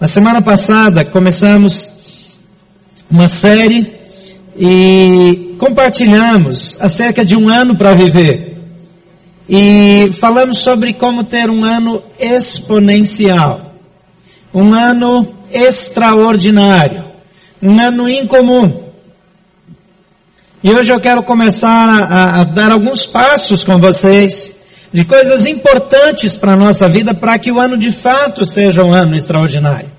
Na semana passada começamos uma série e compartilhamos acerca de um ano para viver. E falamos sobre como ter um ano exponencial, um ano extraordinário, um ano incomum. E hoje eu quero começar a, a dar alguns passos com vocês de coisas importantes para a nossa vida para que o ano de fato seja um ano extraordinário.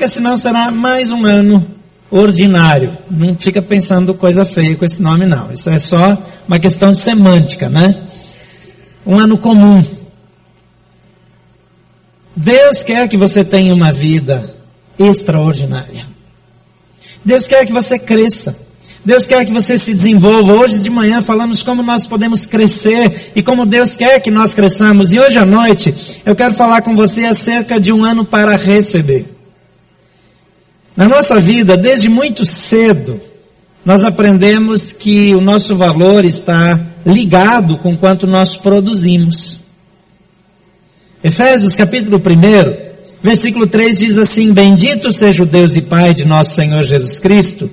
Porque senão será mais um ano ordinário. Não fica pensando coisa feia com esse nome, não. Isso é só uma questão de semântica, né? Um ano comum. Deus quer que você tenha uma vida extraordinária. Deus quer que você cresça. Deus quer que você se desenvolva. Hoje de manhã falamos como nós podemos crescer e como Deus quer que nós cresçamos. E hoje à noite eu quero falar com você acerca de um ano para receber. Na nossa vida, desde muito cedo, nós aprendemos que o nosso valor está ligado com quanto nós produzimos. Efésios capítulo 1, versículo 3 diz assim: Bendito seja o Deus e Pai de nosso Senhor Jesus Cristo,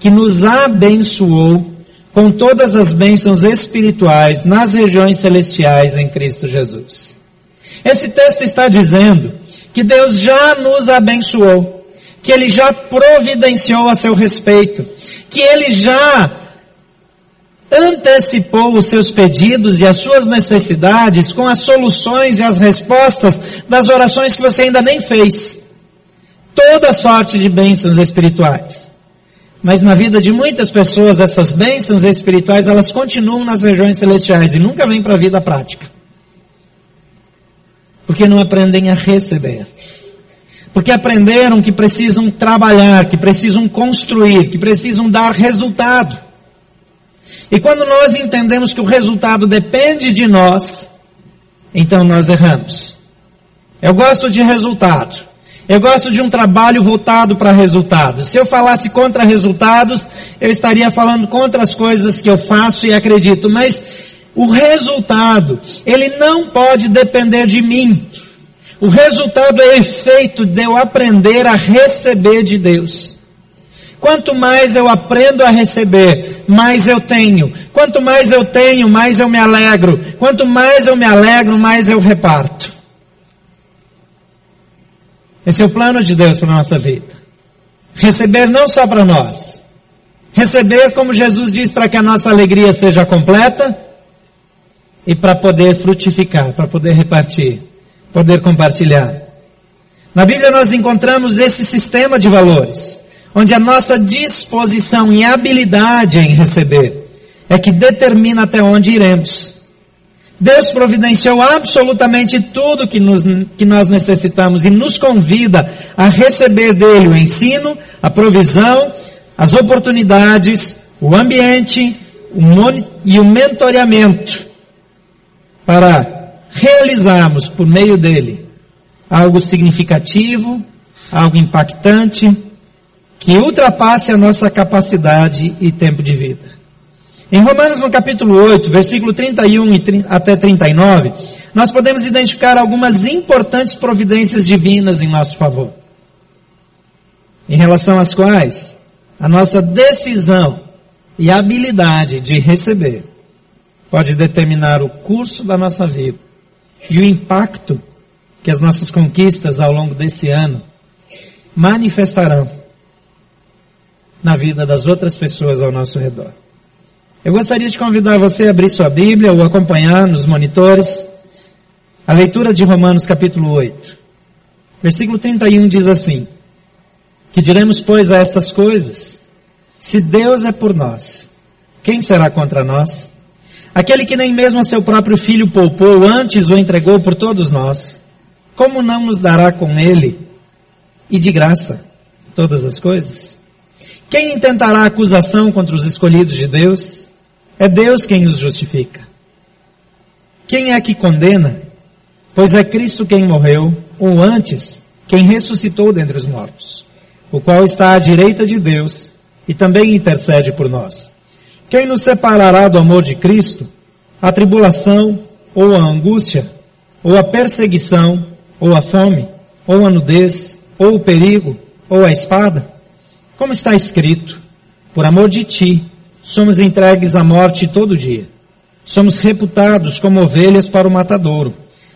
que nos abençoou com todas as bênçãos espirituais nas regiões celestiais em Cristo Jesus. Esse texto está dizendo que Deus já nos abençoou que ele já providenciou a seu respeito, que ele já antecipou os seus pedidos e as suas necessidades com as soluções e as respostas das orações que você ainda nem fez. Toda sorte de bênçãos espirituais. Mas na vida de muitas pessoas, essas bênçãos espirituais, elas continuam nas regiões celestiais e nunca vêm para a vida prática. Porque não aprendem a receber. Porque aprenderam que precisam trabalhar, que precisam construir, que precisam dar resultado. E quando nós entendemos que o resultado depende de nós, então nós erramos. Eu gosto de resultado. Eu gosto de um trabalho voltado para resultados. Se eu falasse contra resultados, eu estaria falando contra as coisas que eu faço e acredito. Mas o resultado, ele não pode depender de mim. O resultado é efeito de eu aprender a receber de Deus. Quanto mais eu aprendo a receber, mais eu tenho. Quanto mais eu tenho, mais eu me alegro. Quanto mais eu me alegro, mais eu reparto. Esse é o plano de Deus para a nossa vida. Receber não só para nós. Receber, como Jesus diz, para que a nossa alegria seja completa e para poder frutificar, para poder repartir poder compartilhar. Na Bíblia nós encontramos esse sistema de valores, onde a nossa disposição e habilidade em receber é que determina até onde iremos. Deus providenciou absolutamente tudo que, nos, que nós necessitamos e nos convida a receber dele o ensino, a provisão, as oportunidades, o ambiente o e o mentoreamento para realizarmos por meio dele algo significativo, algo impactante, que ultrapasse a nossa capacidade e tempo de vida. Em Romanos, no capítulo 8, versículo 31 e 30, até 39, nós podemos identificar algumas importantes providências divinas em nosso favor, em relação às quais a nossa decisão e habilidade de receber pode determinar o curso da nossa vida e o impacto que as nossas conquistas ao longo desse ano manifestarão na vida das outras pessoas ao nosso redor. Eu gostaria de convidar você a abrir sua Bíblia ou acompanhar nos monitores a leitura de Romanos capítulo 8. Versículo 31 diz assim: Que diremos, pois, a estas coisas? Se Deus é por nós, quem será contra nós? Aquele que nem mesmo a seu próprio filho poupou, antes o entregou por todos nós, como não nos dará com ele e de graça todas as coisas? Quem intentará acusação contra os escolhidos de Deus? É Deus quem os justifica. Quem é que condena? Pois é Cristo quem morreu, ou antes, quem ressuscitou dentre os mortos, o qual está à direita de Deus e também intercede por nós. Quem nos separará do amor de Cristo? A tribulação, ou a angústia, ou a perseguição, ou a fome, ou a nudez, ou o perigo, ou a espada? Como está escrito, por amor de ti, somos entregues à morte todo dia. Somos reputados como ovelhas para o matadouro.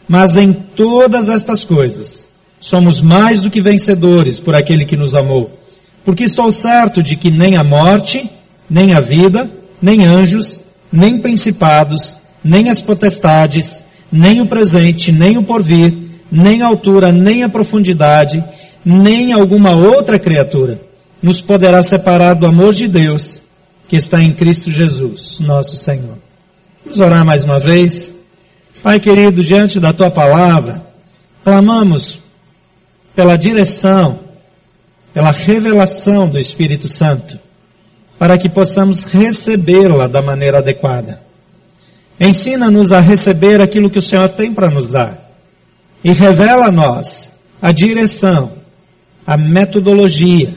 Mas em todas estas coisas, somos mais do que vencedores por aquele que nos amou. Porque estou certo de que nem a morte, nem a vida, nem anjos, nem principados, nem as potestades, nem o presente, nem o porvir, nem a altura, nem a profundidade, nem alguma outra criatura nos poderá separar do amor de Deus que está em Cristo Jesus, nosso Senhor. Vamos orar mais uma vez. Pai querido, diante da tua palavra, clamamos pela direção, pela revelação do Espírito Santo, para que possamos recebê-la da maneira adequada. Ensina-nos a receber aquilo que o Senhor tem para nos dar. E revela a nós a direção, a metodologia,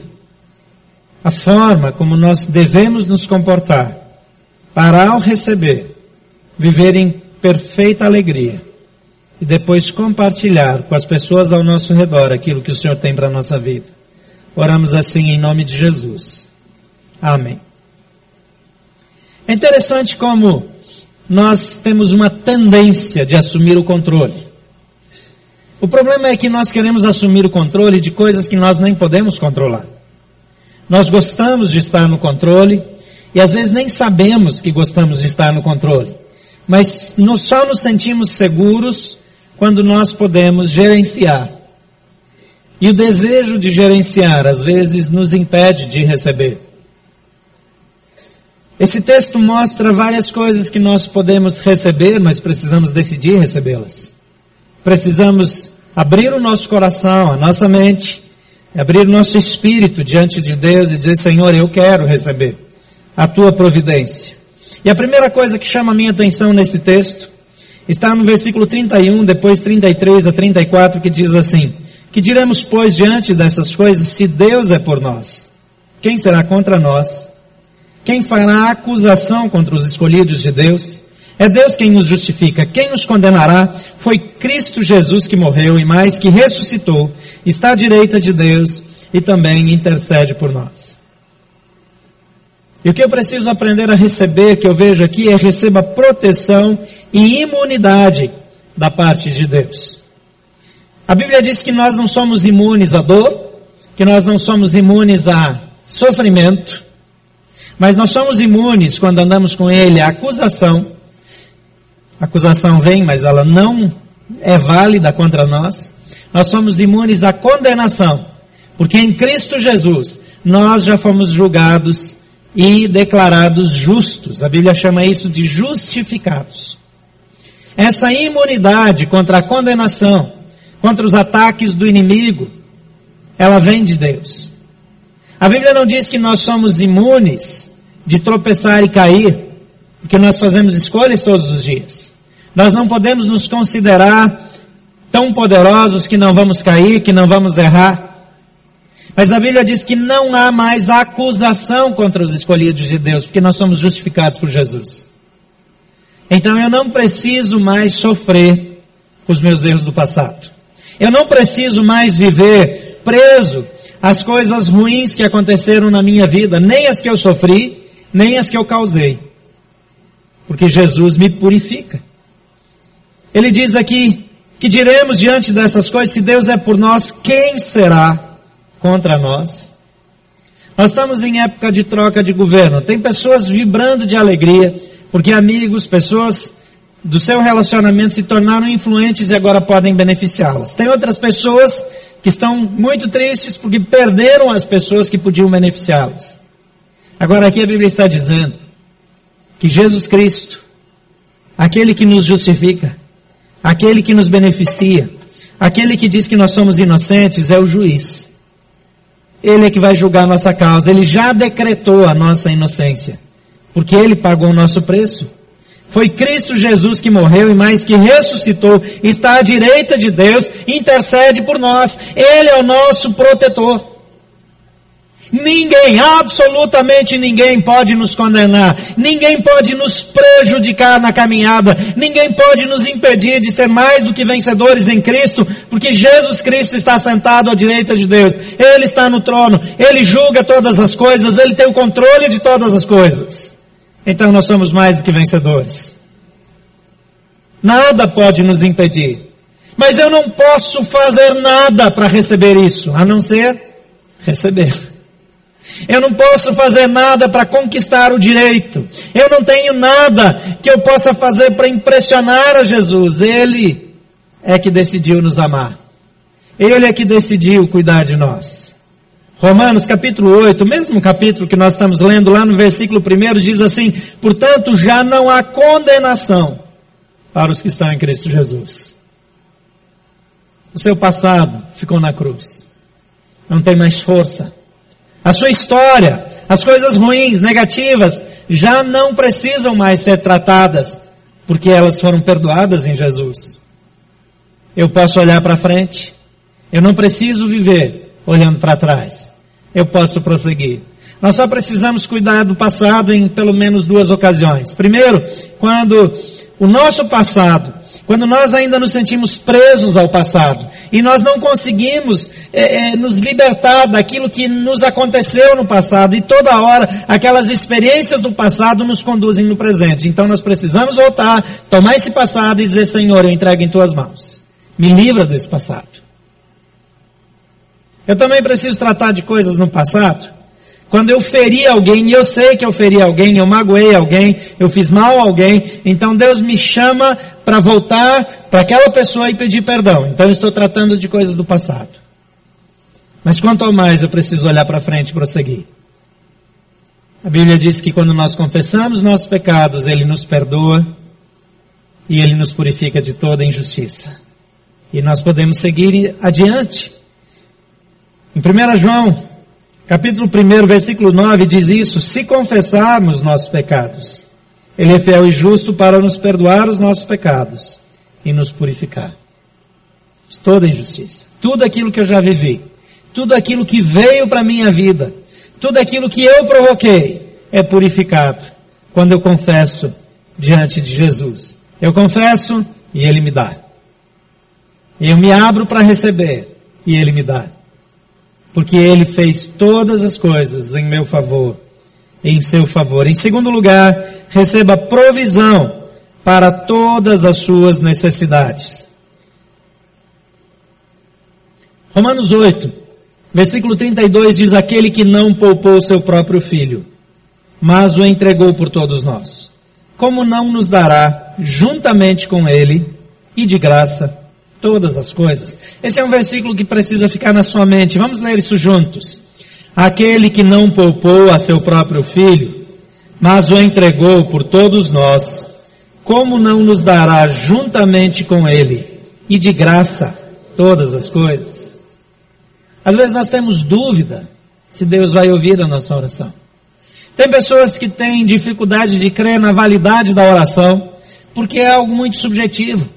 a forma como nós devemos nos comportar para ao receber, viver em perfeita alegria e depois compartilhar com as pessoas ao nosso redor aquilo que o Senhor tem para a nossa vida. Oramos assim em nome de Jesus. Amém. É interessante como nós temos uma tendência de assumir o controle. O problema é que nós queremos assumir o controle de coisas que nós nem podemos controlar. Nós gostamos de estar no controle e às vezes nem sabemos que gostamos de estar no controle. Mas só nos sentimos seguros quando nós podemos gerenciar. E o desejo de gerenciar às vezes nos impede de receber. Esse texto mostra várias coisas que nós podemos receber, mas precisamos decidir recebê-las. Precisamos abrir o nosso coração, a nossa mente, abrir o nosso espírito diante de Deus e dizer: Senhor, eu quero receber a tua providência. E a primeira coisa que chama a minha atenção nesse texto está no versículo 31, depois 33 a 34, que diz assim: Que diremos, pois, diante dessas coisas, se Deus é por nós? Quem será contra nós? Quem fará acusação contra os escolhidos de Deus? É Deus quem nos justifica. Quem nos condenará foi Cristo Jesus que morreu e mais que ressuscitou, está à direita de Deus e também intercede por nós. E o que eu preciso aprender a receber, que eu vejo aqui, é receba proteção e imunidade da parte de Deus. A Bíblia diz que nós não somos imunes à dor, que nós não somos imunes a sofrimento, mas nós somos imunes quando andamos com Ele à acusação. A acusação vem, mas ela não é válida contra nós. Nós somos imunes à condenação, porque em Cristo Jesus nós já fomos julgados e declarados justos. A Bíblia chama isso de justificados. Essa imunidade contra a condenação, contra os ataques do inimigo, ela vem de Deus. A Bíblia não diz que nós somos imunes de tropeçar e cair, porque nós fazemos escolhas todos os dias. Nós não podemos nos considerar tão poderosos que não vamos cair, que não vamos errar. Mas a Bíblia diz que não há mais acusação contra os escolhidos de Deus, porque nós somos justificados por Jesus. Então eu não preciso mais sofrer os meus erros do passado. Eu não preciso mais viver preso às coisas ruins que aconteceram na minha vida, nem as que eu sofri, nem as que eu causei. Porque Jesus me purifica. Ele diz aqui que diremos diante dessas coisas, se Deus é por nós, quem será contra nós. Nós estamos em época de troca de governo. Tem pessoas vibrando de alegria, porque amigos, pessoas do seu relacionamento se tornaram influentes e agora podem beneficiá-las. Tem outras pessoas que estão muito tristes porque perderam as pessoas que podiam beneficiá-las. Agora aqui a Bíblia está dizendo que Jesus Cristo, aquele que nos justifica, aquele que nos beneficia, aquele que diz que nós somos inocentes, é o juiz. Ele é que vai julgar a nossa causa. Ele já decretou a nossa inocência. Porque Ele pagou o nosso preço. Foi Cristo Jesus que morreu e mais que ressuscitou, está à direita de Deus, intercede por nós. Ele é o nosso protetor. Ninguém, absolutamente ninguém pode nos condenar. Ninguém pode nos prejudicar na caminhada. Ninguém pode nos impedir de ser mais do que vencedores em Cristo, porque Jesus Cristo está sentado à direita de Deus. Ele está no trono. Ele julga todas as coisas. Ele tem o controle de todas as coisas. Então nós somos mais do que vencedores. Nada pode nos impedir. Mas eu não posso fazer nada para receber isso, a não ser receber. Eu não posso fazer nada para conquistar o direito. Eu não tenho nada que eu possa fazer para impressionar a Jesus. Ele é que decidiu nos amar. Ele é que decidiu cuidar de nós. Romanos capítulo 8, mesmo capítulo que nós estamos lendo lá no versículo 1, diz assim: Portanto, já não há condenação para os que estão em Cristo Jesus. O seu passado ficou na cruz. Não tem mais força. A sua história, as coisas ruins, negativas, já não precisam mais ser tratadas, porque elas foram perdoadas em Jesus. Eu posso olhar para frente. Eu não preciso viver olhando para trás. Eu posso prosseguir. Nós só precisamos cuidar do passado em pelo menos duas ocasiões. Primeiro, quando o nosso passado quando nós ainda nos sentimos presos ao passado e nós não conseguimos é, é, nos libertar daquilo que nos aconteceu no passado e toda hora aquelas experiências do passado nos conduzem no presente. Então nós precisamos voltar, tomar esse passado e dizer: Senhor, eu entrego em tuas mãos. Me livra desse passado. Eu também preciso tratar de coisas no passado quando eu feri alguém, e eu sei que eu feri alguém, eu magoei alguém, eu fiz mal a alguém, então Deus me chama para voltar para aquela pessoa e pedir perdão. Então eu estou tratando de coisas do passado. Mas quanto ao mais eu preciso olhar para frente e prosseguir. A Bíblia diz que quando nós confessamos nossos pecados, Ele nos perdoa e Ele nos purifica de toda injustiça. E nós podemos seguir adiante. Em 1 João Capítulo 1, versículo 9 diz isso: Se confessarmos nossos pecados, Ele é fiel e justo para nos perdoar os nossos pecados e nos purificar. Toda injustiça, tudo aquilo que eu já vivi, tudo aquilo que veio para a minha vida, tudo aquilo que eu provoquei, é purificado quando eu confesso diante de Jesus. Eu confesso e Ele me dá. Eu me abro para receber e Ele me dá porque ele fez todas as coisas em meu favor, em seu favor. Em segundo lugar, receba provisão para todas as suas necessidades. Romanos 8, versículo 32 diz: Aquele que não poupou seu próprio filho, mas o entregou por todos nós, como não nos dará, juntamente com ele, e de graça, todas as coisas. Esse é um versículo que precisa ficar na sua mente. Vamos ler isso juntos. Aquele que não poupou a seu próprio filho, mas o entregou por todos nós, como não nos dará juntamente com ele e de graça todas as coisas? Às vezes nós temos dúvida se Deus vai ouvir a nossa oração. Tem pessoas que têm dificuldade de crer na validade da oração, porque é algo muito subjetivo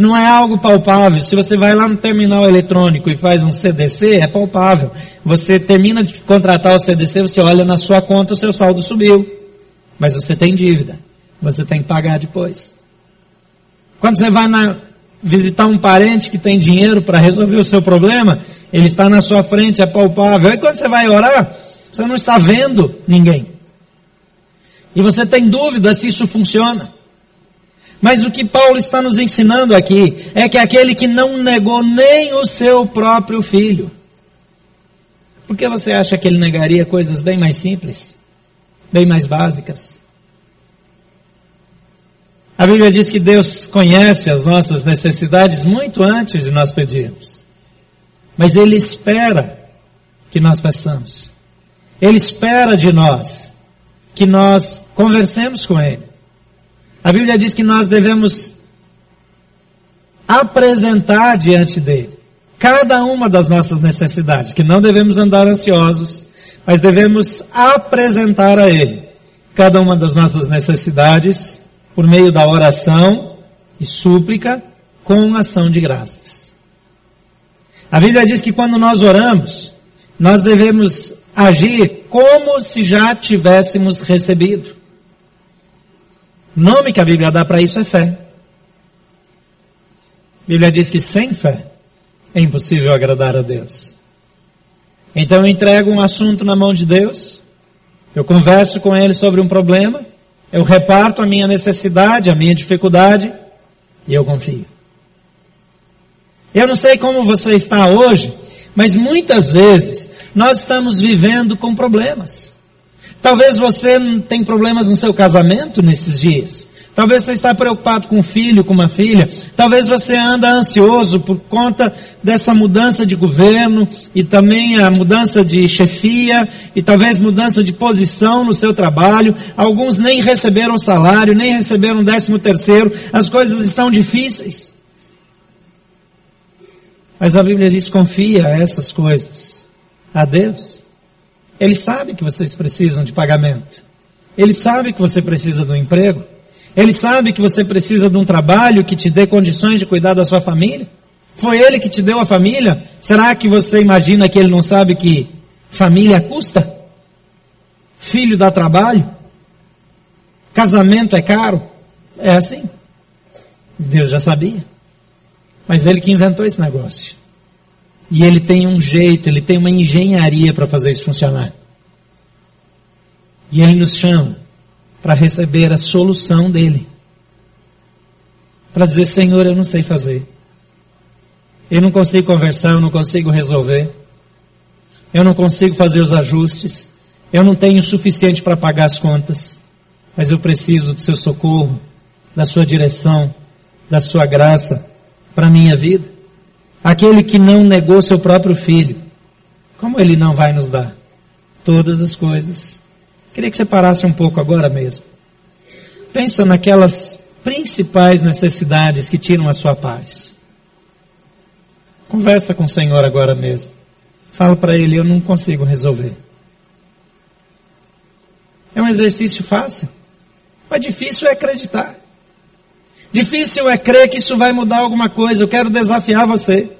não é algo palpável. Se você vai lá no terminal eletrônico e faz um CDC, é palpável. Você termina de contratar o CDC, você olha na sua conta, o seu saldo subiu. Mas você tem dívida. Você tem que pagar depois. Quando você vai na, visitar um parente que tem dinheiro para resolver o seu problema, ele está na sua frente, é palpável. E quando você vai orar, você não está vendo ninguém. E você tem dúvida se isso funciona. Mas o que Paulo está nos ensinando aqui é que aquele que não negou nem o seu próprio filho. Por que você acha que ele negaria coisas bem mais simples? Bem mais básicas? A Bíblia diz que Deus conhece as nossas necessidades muito antes de nós pedirmos. Mas Ele espera que nós peçamos. Ele espera de nós que nós conversemos com Ele. A Bíblia diz que nós devemos apresentar diante dele cada uma das nossas necessidades, que não devemos andar ansiosos, mas devemos apresentar a ele cada uma das nossas necessidades por meio da oração e súplica com ação de graças. A Bíblia diz que quando nós oramos, nós devemos agir como se já tivéssemos recebido. Nome que a Bíblia dá para isso é fé. A Bíblia diz que sem fé é impossível agradar a Deus. Então eu entrego um assunto na mão de Deus, eu converso com Ele sobre um problema, eu reparto a minha necessidade, a minha dificuldade, e eu confio. Eu não sei como você está hoje, mas muitas vezes nós estamos vivendo com problemas. Talvez você tem problemas no seu casamento nesses dias. Talvez você está preocupado com um filho, com uma filha. Talvez você anda ansioso por conta dessa mudança de governo e também a mudança de chefia e talvez mudança de posição no seu trabalho. Alguns nem receberam salário, nem receberam décimo terceiro. As coisas estão difíceis. Mas a Bíblia diz confia essas coisas a Deus. Ele sabe que vocês precisam de pagamento. Ele sabe que você precisa do emprego. Ele sabe que você precisa de um trabalho que te dê condições de cuidar da sua família? Foi ele que te deu a família? Será que você imagina que ele não sabe que família custa? Filho dá trabalho? Casamento é caro? É assim. Deus já sabia. Mas ele que inventou esse negócio. E ele tem um jeito, ele tem uma engenharia para fazer isso funcionar. E ele nos chama para receber a solução dele. Para dizer, Senhor, eu não sei fazer. Eu não consigo conversar, eu não consigo resolver. Eu não consigo fazer os ajustes. Eu não tenho o suficiente para pagar as contas. Mas eu preciso do seu socorro, da sua direção, da sua graça para a minha vida. Aquele que não negou seu próprio filho, como ele não vai nos dar todas as coisas Queria que você parasse um pouco agora mesmo. Pensa naquelas principais necessidades que tiram a sua paz. Conversa com o Senhor agora mesmo. Fala para Ele, eu não consigo resolver. É um exercício fácil, mas difícil é acreditar. Difícil é crer que isso vai mudar alguma coisa. Eu quero desafiar você.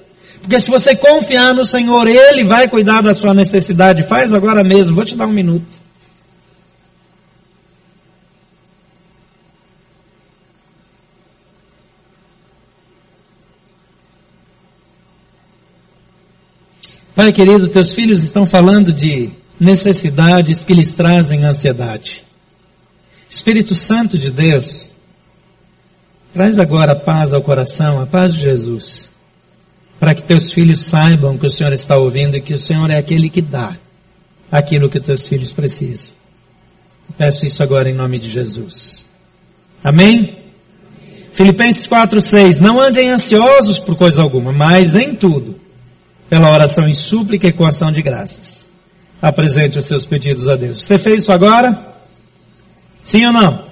Porque se você confiar no Senhor, Ele vai cuidar da sua necessidade. Faz agora mesmo. Vou te dar um minuto. Pai querido, teus filhos estão falando de necessidades que lhes trazem ansiedade. Espírito Santo de Deus, traz agora a paz ao coração, a paz de Jesus, para que teus filhos saibam que o Senhor está ouvindo e que o Senhor é aquele que dá aquilo que teus filhos precisam. peço isso agora em nome de Jesus. Amém? Filipenses 4:6 Não andem ansiosos por coisa alguma, mas em tudo pela oração em súplica e com ação de graças. Apresente os seus pedidos a Deus. Você fez isso agora? Sim ou não?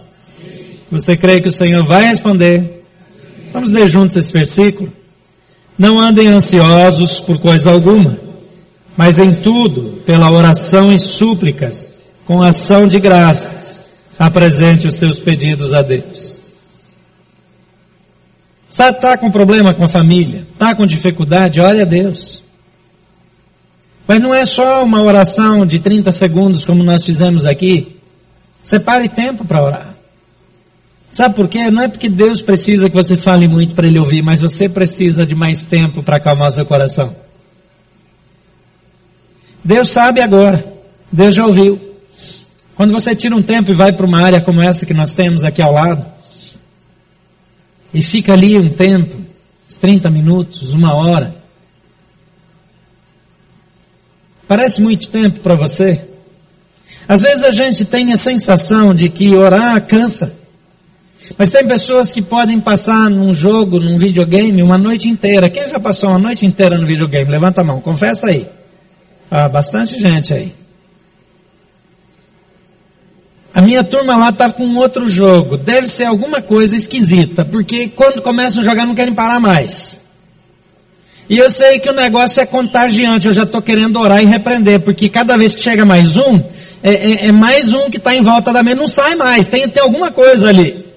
Você crê que o Senhor vai responder? Vamos ler juntos esse versículo? Não andem ansiosos por coisa alguma, mas em tudo, pela oração e súplicas, com ação de graças, apresente os seus pedidos a Deus. Está com problema com a família? Está com dificuldade? Ore a Deus. Mas não é só uma oração de 30 segundos como nós fizemos aqui. Separe tempo para orar. Sabe por quê? Não é porque Deus precisa que você fale muito para Ele ouvir, mas você precisa de mais tempo para acalmar seu coração. Deus sabe agora. Deus já ouviu. Quando você tira um tempo e vai para uma área como essa que nós temos aqui ao lado, e fica ali um tempo, uns 30 minutos, uma hora, Parece muito tempo para você? Às vezes a gente tem a sensação de que orar cansa. Mas tem pessoas que podem passar num jogo, num videogame, uma noite inteira. Quem já passou uma noite inteira no videogame? Levanta a mão, confessa aí. Ah, bastante gente aí. A minha turma lá está com outro jogo. Deve ser alguma coisa esquisita, porque quando começam a jogar não querem parar mais. E eu sei que o negócio é contagiante, eu já estou querendo orar e repreender, porque cada vez que chega mais um, é, é, é mais um que está em volta da mesa, não sai mais, tem, tem alguma coisa ali.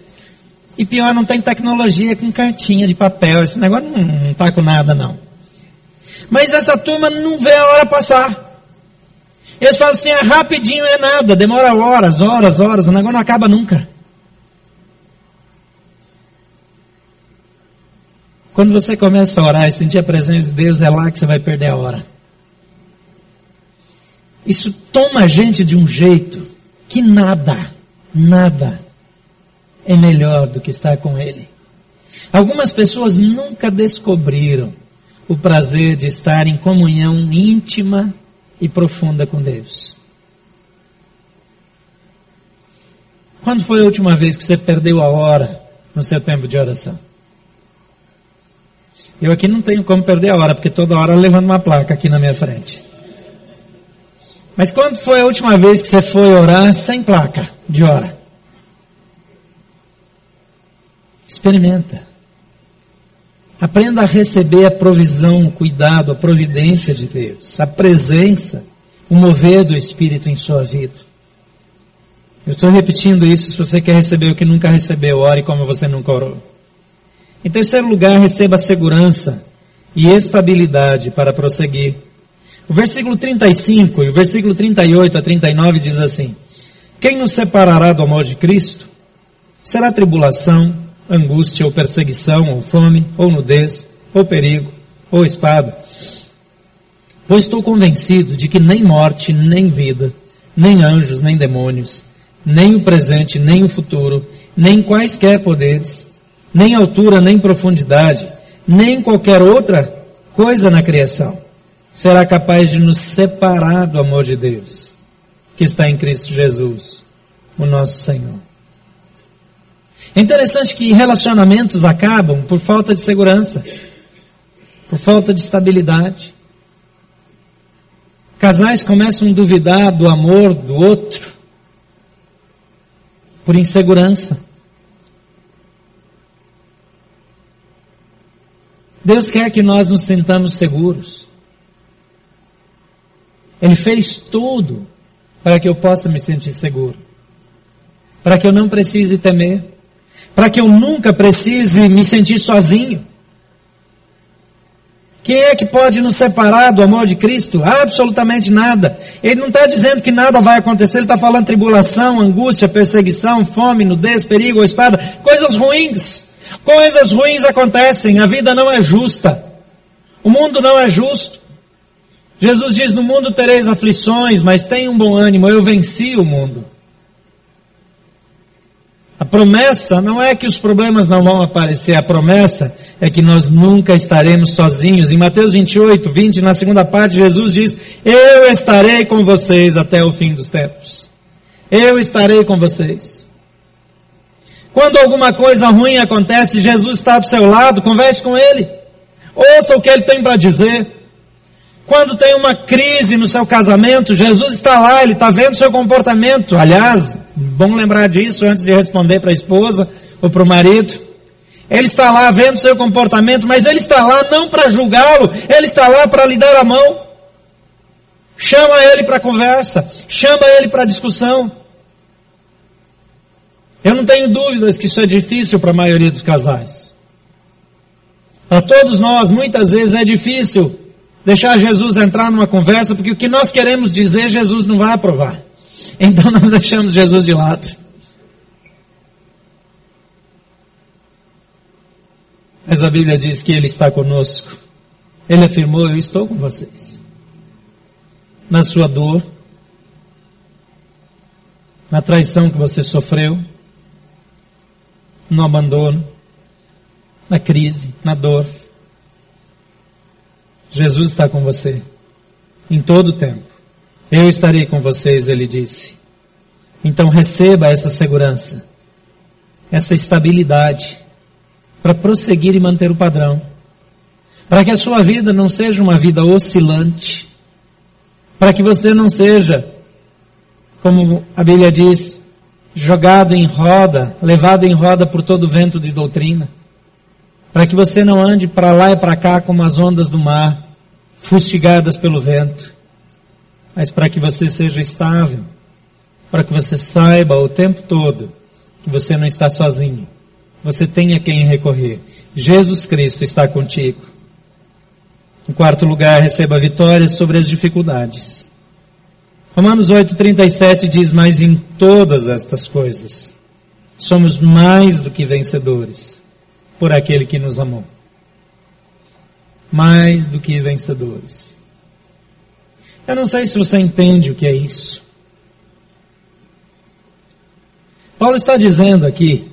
E pior, não tem tecnologia com cartinha de papel, esse negócio não está com nada não. Mas essa turma não vê a hora passar. Eles falam assim, é rapidinho, é nada, demora horas, horas, horas, o negócio não acaba nunca. Quando você começa a orar e sentir a presença de Deus, é lá que você vai perder a hora. Isso toma a gente de um jeito que nada, nada é melhor do que estar com Ele. Algumas pessoas nunca descobriram o prazer de estar em comunhão íntima e profunda com Deus. Quando foi a última vez que você perdeu a hora no seu tempo de oração? Eu aqui não tenho como perder a hora, porque toda hora levando uma placa aqui na minha frente. Mas quando foi a última vez que você foi orar sem placa de hora? Experimenta. Aprenda a receber a provisão, o cuidado, a providência de Deus, a presença, o mover do Espírito em sua vida. Eu estou repetindo isso se você quer receber o que nunca recebeu, ore como você nunca orou. Em terceiro lugar, receba segurança e estabilidade para prosseguir. O versículo 35 e o versículo 38 a 39 diz assim: Quem nos separará do amor de Cristo? Será tribulação, angústia ou perseguição, ou fome, ou nudez, ou perigo, ou espada. Pois estou convencido de que nem morte, nem vida, nem anjos, nem demônios, nem o presente, nem o futuro, nem quaisquer poderes, nem altura, nem profundidade, nem qualquer outra coisa na criação será capaz de nos separar do amor de Deus, que está em Cristo Jesus, o nosso Senhor. É interessante que relacionamentos acabam por falta de segurança, por falta de estabilidade. Casais começam a duvidar do amor do outro por insegurança. Deus quer que nós nos sintamos seguros. Ele fez tudo para que eu possa me sentir seguro. Para que eu não precise temer para que eu nunca precise me sentir sozinho. Quem é que pode nos separar do amor de Cristo? Absolutamente nada. Ele não está dizendo que nada vai acontecer, ele está falando tribulação, angústia, perseguição, fome, nudez, perigo espada, coisas ruins. Coisas ruins acontecem, a vida não é justa. O mundo não é justo. Jesus diz: No mundo tereis aflições, mas tenha um bom ânimo, eu venci o mundo. A promessa não é que os problemas não vão aparecer, a promessa é que nós nunca estaremos sozinhos. Em Mateus 28, 20, na segunda parte, Jesus diz: Eu estarei com vocês até o fim dos tempos. Eu estarei com vocês. Quando alguma coisa ruim acontece, Jesus está do seu lado, converse com Ele. Ouça o que Ele tem para dizer. Quando tem uma crise no seu casamento, Jesus está lá, Ele está vendo seu comportamento. Aliás, bom lembrar disso antes de responder para a esposa ou para o marido. Ele está lá vendo seu comportamento, mas Ele está lá não para julgá-lo, Ele está lá para lhe dar a mão. Chama Ele para conversa, chama Ele para discussão. Eu não tenho dúvidas que isso é difícil para a maioria dos casais. Para todos nós, muitas vezes é difícil deixar Jesus entrar numa conversa, porque o que nós queremos dizer, Jesus não vai aprovar. Então nós deixamos Jesus de lado. Mas a Bíblia diz que Ele está conosco. Ele afirmou: Eu estou com vocês. Na sua dor, na traição que você sofreu, no abandono, na crise, na dor. Jesus está com você em todo o tempo. Eu estarei com vocês, ele disse. Então receba essa segurança, essa estabilidade, para prosseguir e manter o padrão. Para que a sua vida não seja uma vida oscilante. Para que você não seja, como a Bíblia diz, jogado em roda, levado em roda por todo vento de doutrina para que você não ande para lá e para cá como as ondas do mar, fustigadas pelo vento, mas para que você seja estável, para que você saiba o tempo todo que você não está sozinho, você tem a quem recorrer. Jesus Cristo está contigo. Em quarto lugar, receba vitórias sobre as dificuldades. Romanos 8,37 diz: Mas em todas estas coisas somos mais do que vencedores por aquele que nos amou. Mais do que vencedores. Eu não sei se você entende o que é isso. Paulo está dizendo aqui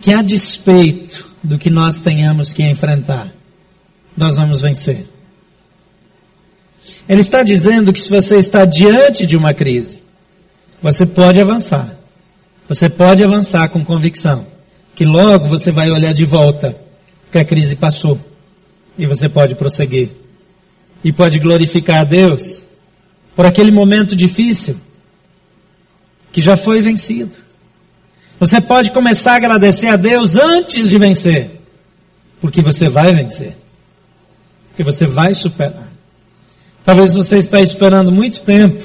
que a despeito do que nós tenhamos que enfrentar, nós vamos vencer. Ele está dizendo que se você está diante de uma crise, você pode avançar. Você pode avançar com convicção. Que logo você vai olhar de volta, que a crise passou. E você pode prosseguir. E pode glorificar a Deus por aquele momento difícil que já foi vencido. Você pode começar a agradecer a Deus antes de vencer, porque você vai vencer, porque você vai superar. Talvez você está esperando muito tempo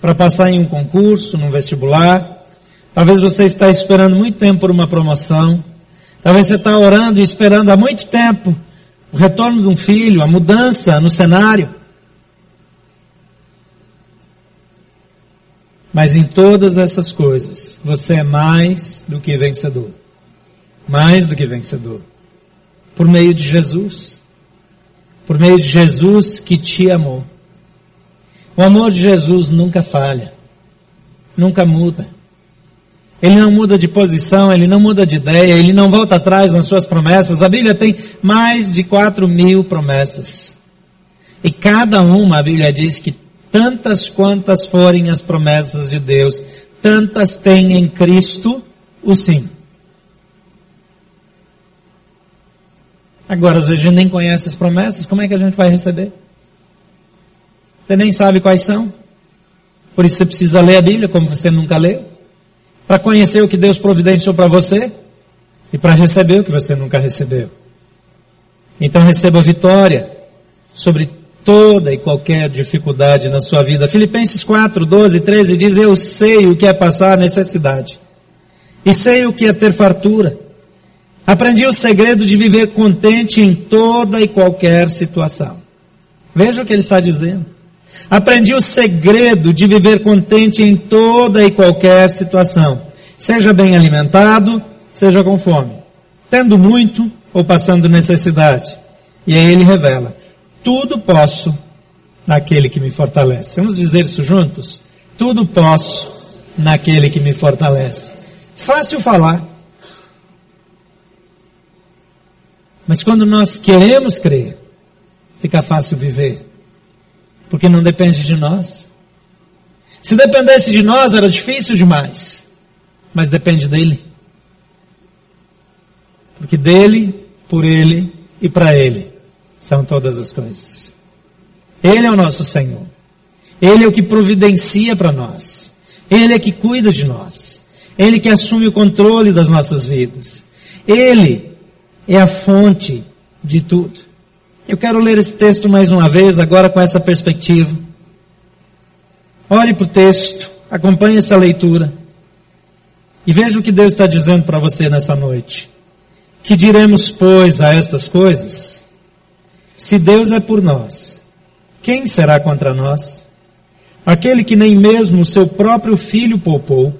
para passar em um concurso, num vestibular. Talvez você está esperando muito tempo por uma promoção. Talvez você está orando e esperando há muito tempo o retorno de um filho, a mudança no cenário. Mas em todas essas coisas, você é mais do que vencedor. Mais do que vencedor. Por meio de Jesus por meio de Jesus que te amou. O amor de Jesus nunca falha, nunca muda. Ele não muda de posição, ele não muda de ideia, ele não volta atrás nas suas promessas. A Bíblia tem mais de quatro mil promessas. E cada uma, a Bíblia diz que tantas quantas forem as promessas de Deus, tantas tem em Cristo o sim. Agora, às vezes a gente nem conhece as promessas, como é que a gente vai receber? Você nem sabe quais são. Por isso você precisa ler a Bíblia, como você nunca leu, para conhecer o que Deus providenciou para você e para receber o que você nunca recebeu. Então receba vitória sobre toda e qualquer dificuldade na sua vida. Filipenses 4, 12 e 13 diz: Eu sei o que é passar necessidade, e sei o que é ter fartura. Aprendi o segredo de viver contente em toda e qualquer situação. Veja o que ele está dizendo. Aprendi o segredo de viver contente em toda e qualquer situação. Seja bem alimentado, seja com fome. Tendo muito ou passando necessidade. E aí ele revela: tudo posso naquele que me fortalece. Vamos dizer isso juntos? Tudo posso naquele que me fortalece. Fácil falar. Mas quando nós queremos crer, fica fácil viver. Porque não depende de nós. Se dependesse de nós, era difícil demais. Mas depende dele. Porque dele, por ele e para ele são todas as coisas. Ele é o nosso Senhor. Ele é o que providencia para nós. Ele é que cuida de nós. Ele que assume o controle das nossas vidas. Ele é a fonte de tudo. Eu quero ler esse texto mais uma vez, agora com essa perspectiva. Olhe para o texto, acompanhe essa leitura e veja o que Deus está dizendo para você nessa noite. Que diremos, pois, a estas coisas? Se Deus é por nós, quem será contra nós? Aquele que nem mesmo o seu próprio filho poupou,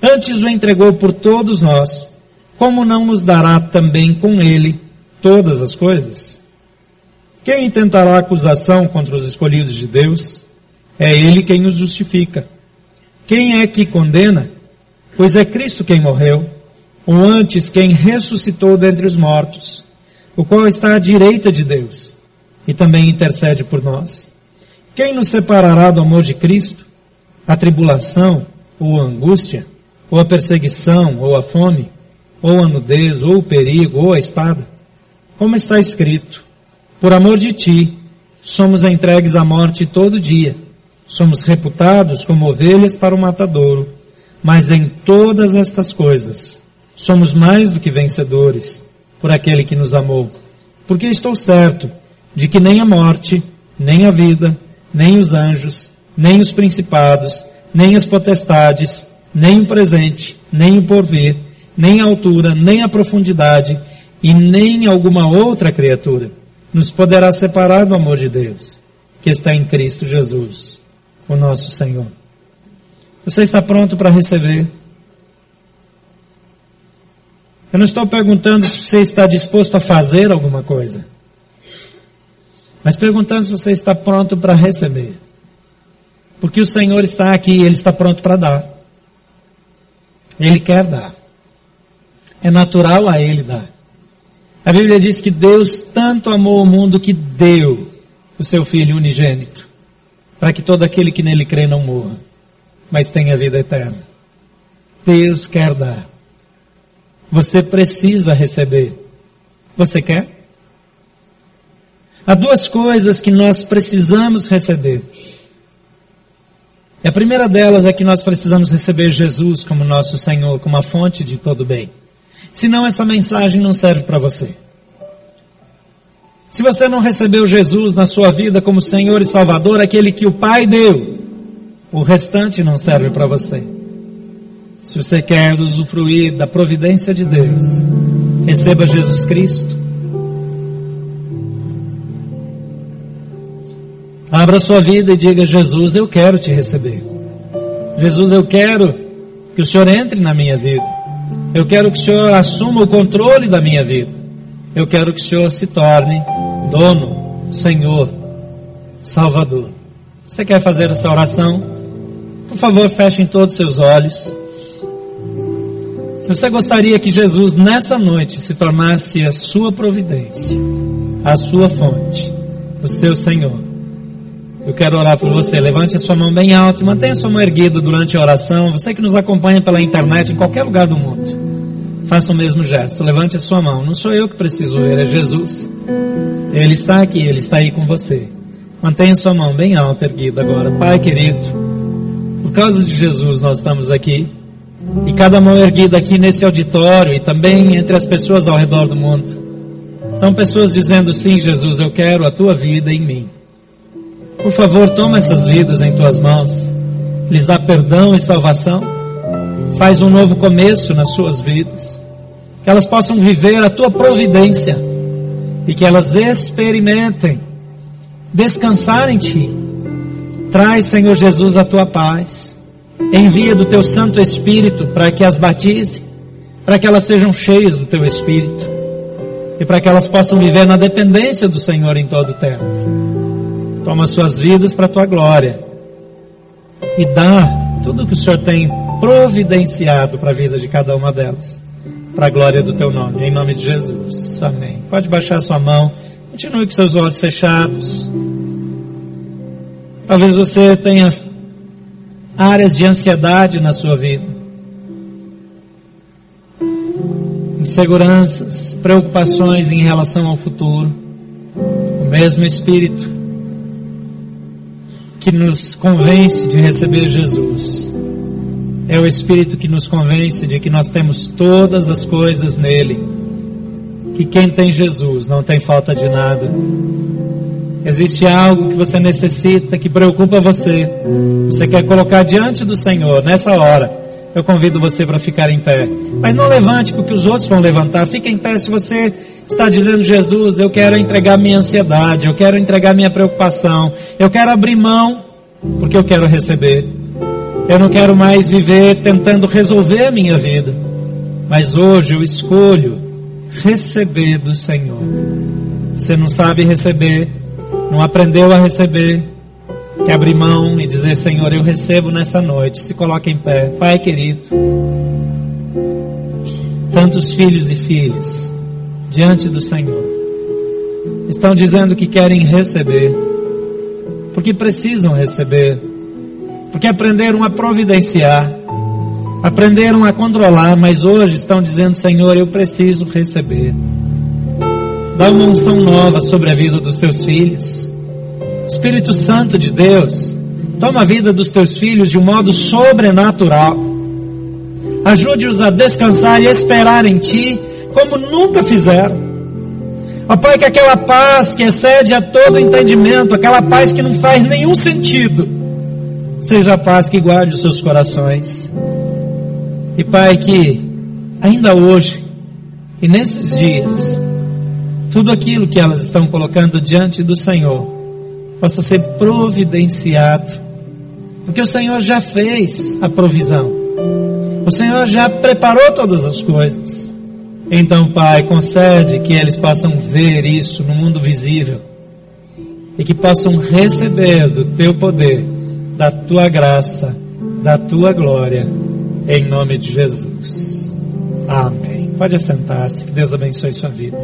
antes o entregou por todos nós como não nos dará também com ele todas as coisas? Quem intentará acusação contra os escolhidos de Deus? É ele quem os justifica. Quem é que condena? Pois é Cristo quem morreu, ou antes quem ressuscitou dentre os mortos, o qual está à direita de Deus e também intercede por nós. Quem nos separará do amor de Cristo? A tribulação, ou a angústia, ou a perseguição, ou a fome? ou a nudez, ou o perigo, ou a espada. Como está escrito: Por amor de ti, somos entregues à morte todo dia. Somos reputados como ovelhas para o matadouro. Mas em todas estas coisas, somos mais do que vencedores por aquele que nos amou. Porque estou certo de que nem a morte, nem a vida, nem os anjos, nem os principados, nem as potestades, nem o presente, nem o porvir, nem a altura, nem a profundidade e nem alguma outra criatura nos poderá separar do amor de Deus que está em Cristo Jesus, o nosso Senhor. Você está pronto para receber? Eu não estou perguntando se você está disposto a fazer alguma coisa, mas perguntando se você está pronto para receber. Porque o Senhor está aqui Ele está pronto para dar. Ele quer dar. É natural a Ele dar. A Bíblia diz que Deus tanto amou o mundo que deu o seu Filho unigênito, para que todo aquele que nele crê não morra, mas tenha vida eterna. Deus quer dar. Você precisa receber. Você quer? Há duas coisas que nós precisamos receber. E a primeira delas é que nós precisamos receber Jesus como nosso Senhor, como a fonte de todo bem. Senão essa mensagem não serve para você. Se você não recebeu Jesus na sua vida como Senhor e Salvador, aquele que o Pai deu, o restante não serve para você. Se você quer usufruir da providência de Deus, receba Jesus Cristo. Abra sua vida e diga: Jesus, eu quero te receber. Jesus, eu quero que o Senhor entre na minha vida. Eu quero que o Senhor assuma o controle da minha vida. Eu quero que o Senhor se torne dono, Senhor, Salvador. Você quer fazer essa oração? Por favor, fechem todos os seus olhos. Se você gostaria que Jesus nessa noite se tornasse a sua providência, a sua fonte, o seu Senhor, eu quero orar por você. Levante a sua mão bem alto e mantenha a sua mão erguida durante a oração. Você que nos acompanha pela internet em qualquer lugar do mundo, faça o mesmo gesto. Levante a sua mão. Não sou eu que preciso ver, é Jesus. Ele está aqui, ele está aí com você. Mantenha sua mão bem alta erguida agora. Pai querido, por causa de Jesus nós estamos aqui. E cada mão erguida aqui nesse auditório e também entre as pessoas ao redor do mundo. São pessoas dizendo: Sim, Jesus, eu quero a tua vida em mim. Por favor, toma essas vidas em tuas mãos, lhes dá perdão e salvação, faz um novo começo nas suas vidas, que elas possam viver a tua providência e que elas experimentem descansar em ti. Traz, Senhor Jesus, a tua paz. Envia do teu Santo Espírito para que as batize, para que elas sejam cheias do teu Espírito e para que elas possam viver na dependência do Senhor em todo o tempo. Toma suas vidas para a tua glória. E dá tudo o que o Senhor tem providenciado para a vida de cada uma delas. Para a glória do teu nome. Em nome de Jesus. Amém. Pode baixar sua mão. Continue com seus olhos fechados. Talvez você tenha áreas de ansiedade na sua vida. Inseguranças, preocupações em relação ao futuro. O mesmo Espírito que nos convence de receber Jesus. É o Espírito que nos convence de que nós temos todas as coisas nele. Que quem tem Jesus não tem falta de nada. Existe algo que você necessita, que preocupa você. Você quer colocar diante do Senhor nessa hora. Eu convido você para ficar em pé. Mas não levante porque os outros vão levantar. Fique em pé se você está dizendo, Jesus, eu quero entregar minha ansiedade, eu quero entregar minha preocupação, eu quero abrir mão, porque eu quero receber. Eu não quero mais viver tentando resolver a minha vida, mas hoje eu escolho receber do Senhor. Você não sabe receber, não aprendeu a receber, quer abrir mão e dizer, Senhor, eu recebo nessa noite. Se coloque em pé. Pai querido, tantos filhos e filhas diante do Senhor. Estão dizendo que querem receber, porque precisam receber, porque aprenderam a providenciar, aprenderam a controlar, mas hoje estão dizendo: Senhor, eu preciso receber. Dá uma unção nova sobre a vida dos teus filhos. Espírito Santo de Deus, toma a vida dos teus filhos de um modo sobrenatural. Ajude-os a descansar e esperar em Ti como nunca fizeram. Ó Pai, que aquela paz que excede a todo entendimento, aquela paz que não faz nenhum sentido, seja a paz que guarde os seus corações. E Pai, que ainda hoje e nesses dias, tudo aquilo que elas estão colocando diante do Senhor possa ser providenciado Porque o Senhor já fez a provisão. O Senhor já preparou todas as coisas. Então, Pai, concede que eles possam ver isso no mundo visível e que possam receber do teu poder, da tua graça, da tua glória, em nome de Jesus. Amém. Pode assentar-se, que Deus abençoe sua vida.